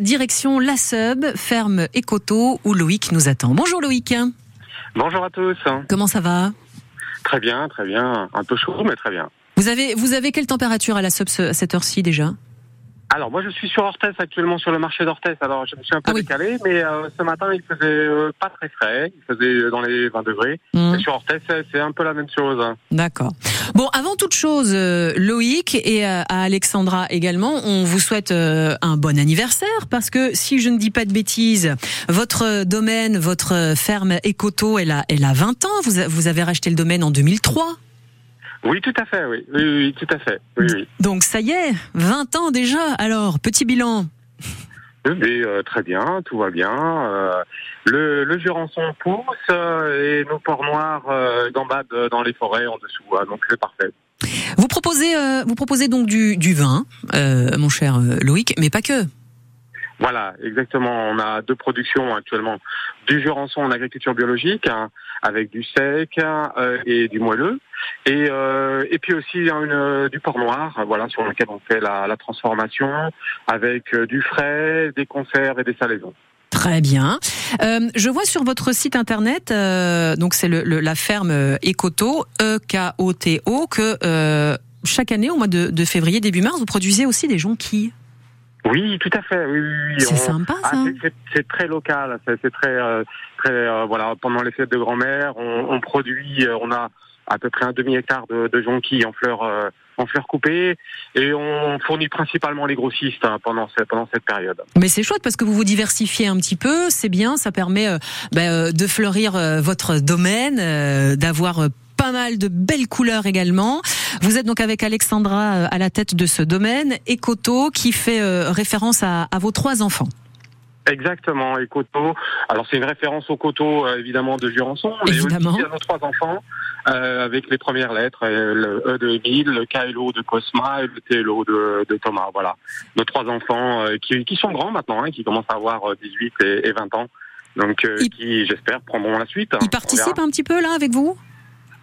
Direction La Sub, ferme Écoto, où Loïc nous attend. Bonjour Loïc. Bonjour à tous. Comment ça va Très bien, très bien. Un peu chaud, mais très bien. Vous avez, vous avez quelle température à La Sub à cette heure-ci déjà? Alors moi je suis sur Orthez actuellement sur le marché d'Orthez. Alors je me suis un peu Ah oui. décalé, mais euh, ce matin il faisait euh, pas très frais, il faisait dans les 20 degrés. Mmh. Et sur Orthez c'est un peu la même chose. hein. D'accord. Bon, avant toute chose, euh, Loïc et euh, à Alexandra également, on vous souhaite euh, un bon anniversaire parce que si je ne dis pas de bêtises, votre domaine, votre ferme Écoto, elle a, elle a 20 ans. Vous, vous avez racheté le domaine en 2003. Oui tout à fait, oui, oui, oui, oui, tout à fait, oui. Donc ça y est, 20 ans déjà. Alors, petit bilan. Mais euh, très bien, tout va bien. Euh, le, le Jurançon pousse euh, et nos porcs noirs gambadent dans les forêts en dessous, hein, donc c'est parfait. Vous proposez, vous proposez donc du, du vin, mon cher Loïc, mais pas que. Voilà, exactement. On a deux productions actuellement. Du Jurançon en agriculture biologique, hein, avec du sec euh, et du moelleux. Et, euh, et puis aussi hein, une, du porc noir, voilà, sur lequel on fait la, la transformation, avec euh, du frais, des conserves et des salaisons. Très bien. Euh, je vois sur votre site internet, euh, donc c'est le, le- la ferme euh, Ecoto, E-K-O-T-O, que euh, chaque année, au mois de, de février, début mars, vous produisez aussi des jonquilles. Oui, tout à fait. Oui, oui, oui. C'est On- sympa Ah, ça. c'est- très local, c'est très, euh, très euh, voilà. Pendant les fêtes de grand-mère, on, on produit, euh, on a à peu près un demi hectare de, de jonquilles en fleurs, euh, en fleurs coupées, et on fournit principalement les grossistes hein, pendant cette pendant cette période. Mais c'est chouette parce que vous vous diversifiez un petit peu, c'est bien, ça permet euh, bah, euh, de fleurir euh, votre domaine, euh, d'avoir euh, pas mal de belles couleurs également. Vous êtes donc avec Alexandra à la tête de ce domaine, Ecoto, qui fait référence à, à vos trois enfants. Exactement, et coteaux. Alors c'est une référence au coteau euh, évidemment de Jurançon, Évidemment. aussi à nos trois enfants euh, avec les premières lettres, euh, le E de Émile, le KLO de Cosma et le TLO de, de Thomas. Voilà, nos trois enfants euh, qui, qui sont grands maintenant, hein, qui commencent à avoir euh, 18 et, et 20 ans, donc euh, Ils- qui j'espère prendront la suite. Ils participent un petit peu là avec vous?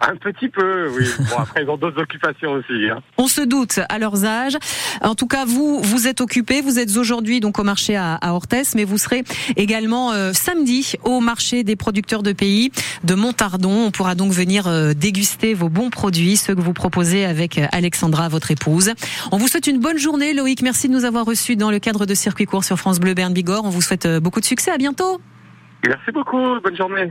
Un petit peu, oui. Bon après ils ont d'autres occupations aussi. Hein. On se doute à leurs âges. En tout cas, vous, vous êtes occupés. Vous êtes aujourd'hui donc au marché à, à Orthès, mais vous serez également euh, samedi au marché des producteurs de pays de Montardon. On pourra donc venir euh, déguster vos bons produits, ceux que vous proposez avec euh, Alexandra, votre épouse. On vous souhaite une bonne journée, Loïc. Merci de nous avoir reçus dans le cadre de Circuit Court sur France Bleu Berne Bigorre. On vous souhaite euh, beaucoup de succès. À bientôt. Merci beaucoup, bonne journée.